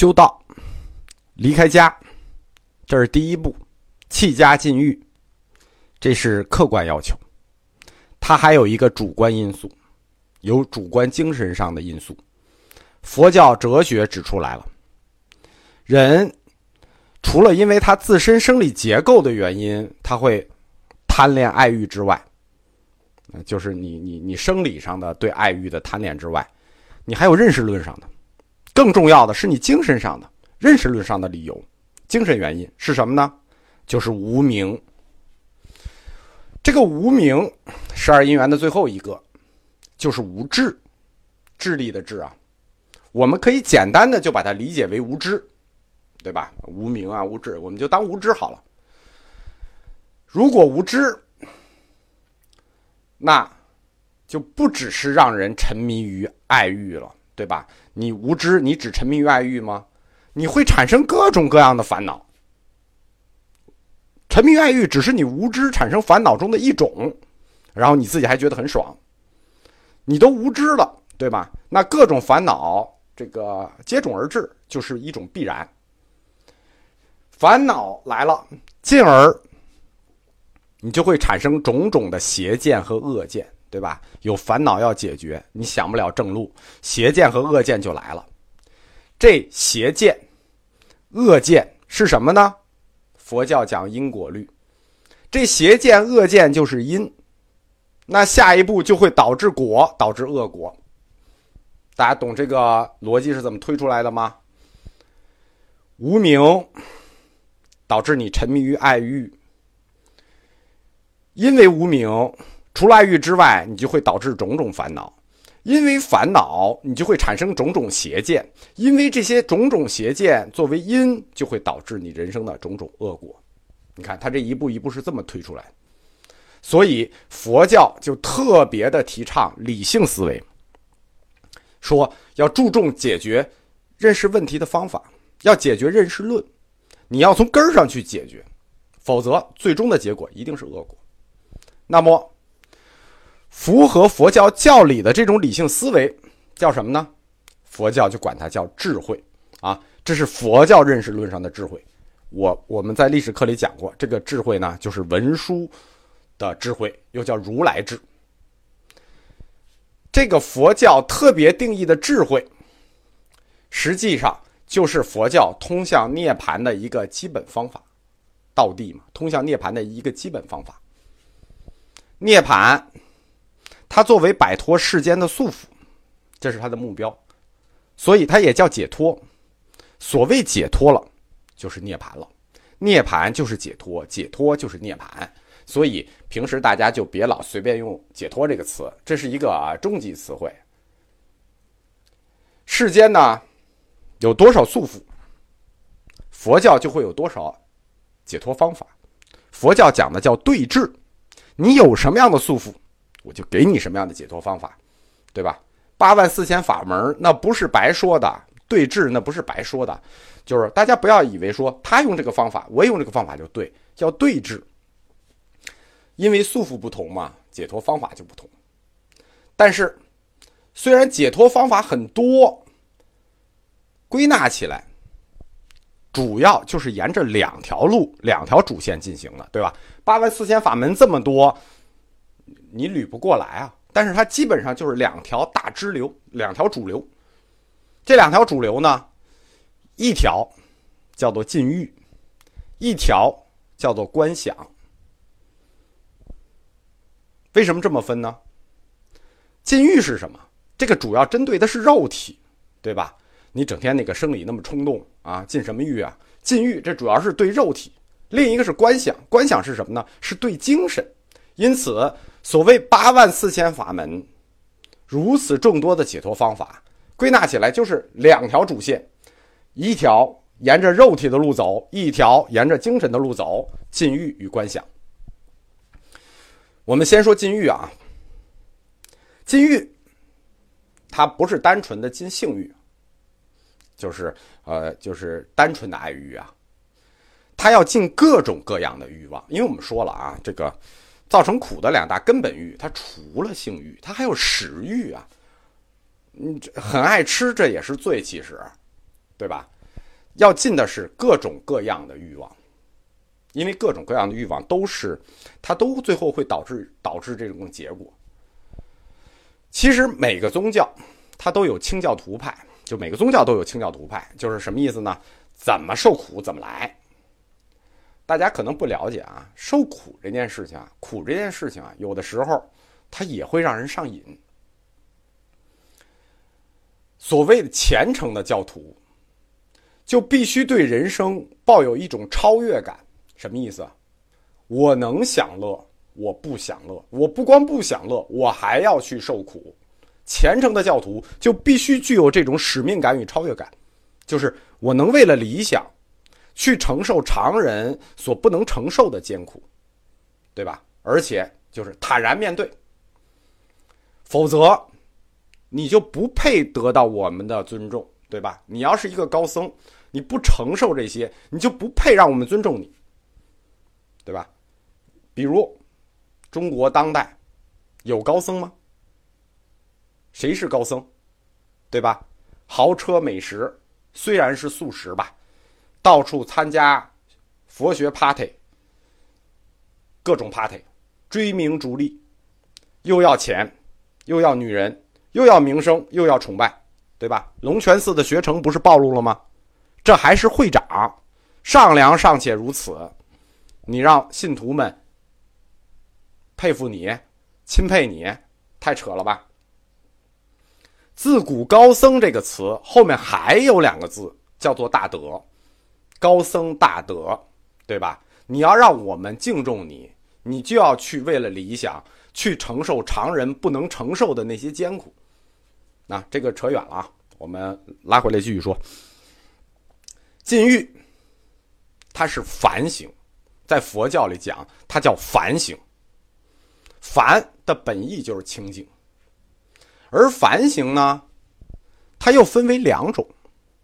修道，离开家，这是第一步，弃家禁欲，这是客观要求。它还有一个主观因素，有主观精神上的因素。佛教哲学指出来了，人除了因为他自身生理结构的原因，他会贪恋爱欲之外，就是你你你生理上的对爱欲的贪恋之外，你还有认识论上的，更重要的是你精神上的认识论上的理由，精神原因是什么呢？就是无名。这个无名，十二因缘的最后一个，就是无智，智力的智啊。我们可以简单的就把它理解为无知，对吧？无名啊，无知，我们就当无知好了。如果无知，那就不只是让人沉迷于爱欲了，对吧？你无知，你只沉迷于爱欲吗？你会产生各种各样的烦恼。沉迷于爱欲只是你无知产生烦恼中的一种，然后你自己还觉得很爽。你都无知了，对吧？那各种烦恼这个接踵而至，就是一种必然。烦恼来了，进而你就会产生种种的邪见和恶见，对吧？有烦恼要解决，你想不了正路，邪见和恶见就来了。这邪见、恶见是什么呢？佛教讲因果律，这邪见恶见就是因，那下一步就会导致果，导致恶果。大家懂这个逻辑是怎么推出来的吗？无名导致你沉迷于爱欲，因为无名，除了爱欲之外，你就会导致种种烦恼。因为烦恼，你就会产生种种邪见；因为这些种种邪见作为因，就会导致你人生的种种恶果。你看，他这一步一步是这么推出来。所以佛教就特别的提倡理性思维，说要注重解决认识问题的方法，要解决认识论，你要从根儿上去解决，否则最终的结果一定是恶果。那么。符合佛教教理的这种理性思维叫什么呢？佛教就管它叫智慧啊，这是佛教认识论上的智慧。我我们在历史课里讲过，这个智慧呢，就是文殊的智慧，又叫如来智。这个佛教特别定义的智慧，实际上就是佛教通向涅槃的一个基本方法，道地嘛，通向涅槃的一个基本方法，涅槃。它作为摆脱世间的束缚，这是它的目标，所以它也叫解脱。所谓解脱了，就是涅槃了。涅槃就是解脱，解脱就是涅槃。所以平时大家就别老随便用“解脱”这个词，这是一个终极词汇。世间呢有多少束缚，佛教就会有多少解脱方法。佛教讲的叫对治，你有什么样的束缚？我就给你什么样的解脱方法，对吧？八万四千法门那不是白说的，对治那不是白说的，就是大家不要以为说他用这个方法，我也用这个方法就对，叫对治。因为束缚不同嘛，解脱方法就不同。但是，虽然解脱方法很多，归纳起来，主要就是沿着两条路、两条主线进行的，对吧？八万四千法门这么多。你捋不过来啊！但是它基本上就是两条大支流，两条主流。这两条主流呢，一条叫做禁欲，一条叫做观想。为什么这么分呢？禁欲是什么？这个主要针对的是肉体，对吧？你整天那个生理那么冲动啊，禁什么欲啊？禁欲这主要是对肉体。另一个是观想，观想是什么呢？是对精神。因此。所谓八万四千法门，如此众多的解脱方法，归纳起来就是两条主线：一条沿着肉体的路走，一条沿着精神的路走。禁欲与观想。我们先说禁欲啊，禁欲，它不是单纯的禁性欲，就是呃，就是单纯的爱欲啊，它要禁各种各样的欲望，因为我们说了啊，这个。造成苦的两大根本欲，它除了性欲，它还有食欲啊。嗯，很爱吃，这也是罪，其实，对吧？要禁的是各种各样的欲望，因为各种各样的欲望都是，它都最后会导致导致这种结果。其实每个宗教它都有清教徒派，就每个宗教都有清教徒派，就是什么意思呢？怎么受苦怎么来。大家可能不了解啊，受苦这件事情啊，苦这件事情啊，有的时候它也会让人上瘾。所谓的虔诚的教徒。就必须对人生抱有一种超越感，什么意思？我能享乐，我不享乐，我不光不享乐，我还要去受苦。虔诚的教徒就必须具有这种使命感与超越感，就是我能为了理想，去承受常人所不能承受的艰苦，对吧？而且就是坦然面对，否则你就不配得到我们的尊重，对吧？你要是一个高僧。你不承受这些，你就不配让我们尊重你，对吧？比如，中国当代有高僧吗？谁是高僧？对吧？豪车美食虽然是素食吧，到处参加佛学 party，各种 party，追名逐利，又要钱，又要女人，又要名声，又要崇拜，对吧？龙泉寺的学成不是暴露了吗？这还是会长，上梁尚且如此，你让信徒们佩服你、钦佩你，太扯了吧？自古高僧这个词后面还有两个字，叫做大德，高僧大德，对吧？你要让我们敬重你，你就要去为了理想去承受常人不能承受的那些艰苦。那这个扯远了啊，我们拉回来继续说。禁欲，它是反省，在佛教里讲，它叫反省。反的本意就是清净，而反省呢，它又分为两种，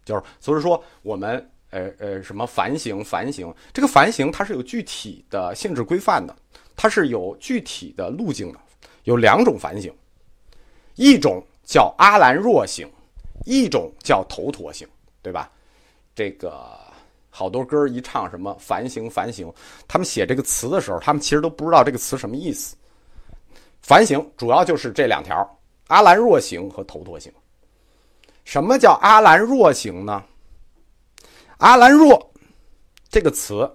就是所以说我们呃呃什么反省反省，这个反省它是有具体的性质规范的，它是有具体的路径的，有两种反省，一种叫阿兰若行，一种叫头陀行，对吧？这个好多歌一唱什么反省反省，他们写这个词的时候，他们其实都不知道这个词什么意思。反省主要就是这两条：阿兰若行和头陀行。什么叫阿兰若行呢？阿兰若这个词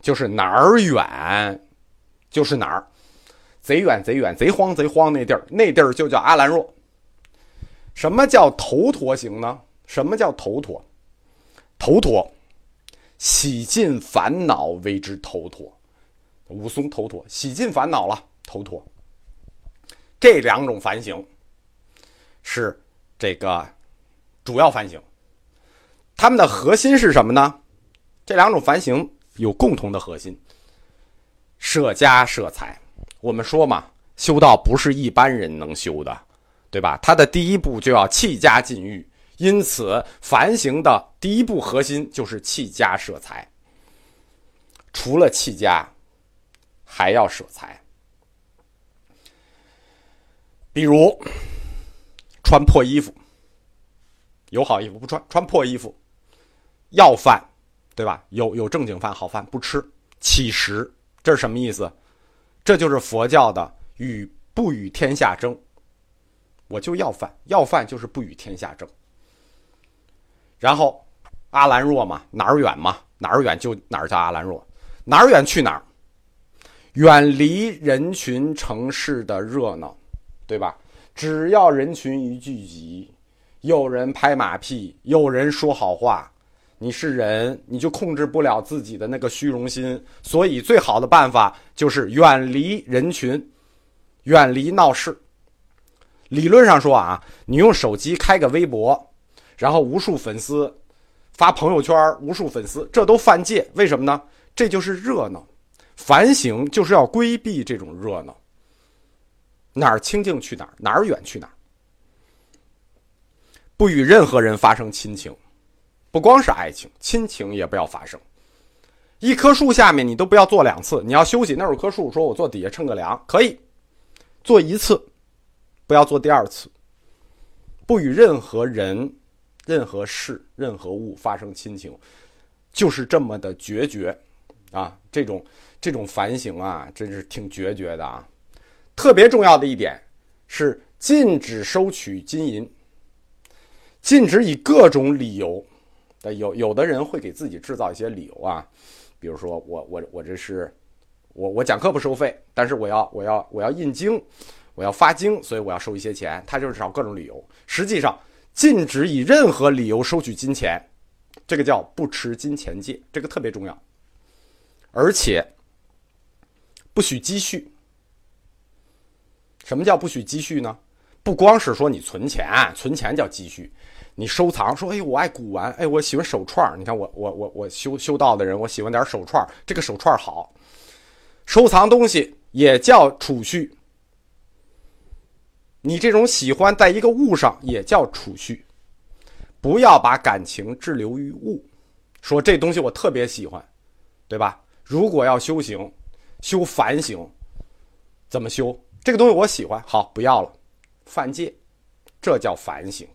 就是哪儿远就是哪儿，贼远贼远贼荒贼荒那地儿，那地儿就叫阿兰若。什么叫头陀行呢？什么叫头陀？头陀，洗尽烦恼为之头陀，武松头陀，洗尽烦恼了，头陀。这两种反省是这个主要反省，他们的核心是什么呢？这两种反省有共同的核心：舍家舍财。我们说嘛，修道不是一般人能修的，对吧？他的第一步就要弃家禁欲。因此，凡行的第一步核心就是弃家舍财。除了弃家，还要舍财。比如，穿破衣服，有好衣服不穿，穿破衣服；要饭，对吧？有有正经饭、好饭不吃，乞食，这是什么意思？这就是佛教的与不与天下争。我就要饭，要饭就是不与天下争。然后，阿兰若嘛，哪儿远嘛，哪儿远就哪儿叫阿兰若，哪儿远去哪儿，远离人群城市的热闹，对吧？只要人群一聚集，有人拍马屁，有人说好话，你是人，你就控制不了自己的那个虚荣心。所以，最好的办法就是远离人群，远离闹市。理论上说啊，你用手机开个微博。然后无数粉丝发朋友圈，无数粉丝，这都犯戒。为什么呢？这就是热闹。反省就是要规避这种热闹。哪儿清净去哪儿，哪儿远去哪儿。不与任何人发生亲情，不光是爱情，亲情也不要发生。一棵树下面你都不要坐两次，你要休息。那有棵树，说我坐底下乘个凉，可以坐一次，不要坐第二次。不与任何人。任何事、任何物发生亲情，就是这么的决绝啊！这种这种反省啊，真是挺决绝的啊！特别重要的一点是禁止收取金银，禁止以各种理由。有有的人会给自己制造一些理由啊，比如说我我我这是我我讲课不收费，但是我要我要我要印经，我要发经，所以我要收一些钱。他就是找各种理由。实际上，禁止以任何理由收取金钱，这个叫不持金钱戒，这个特别重要。而且不许积蓄。什么叫不许积蓄呢？不光是说你存钱，存钱叫积蓄。你收藏说，哎，我爱古玩，哎，我喜欢手串你看我我我我修修道的人，我喜欢点手串这个手串好。收藏东西也叫储蓄。你这种喜欢在一个物上也叫储蓄。不要把感情滞留于物，说这东西我特别喜欢，对吧？如果要修行，修反省，怎么修？这个东西我喜欢，好，不要了，犯戒，这叫反省。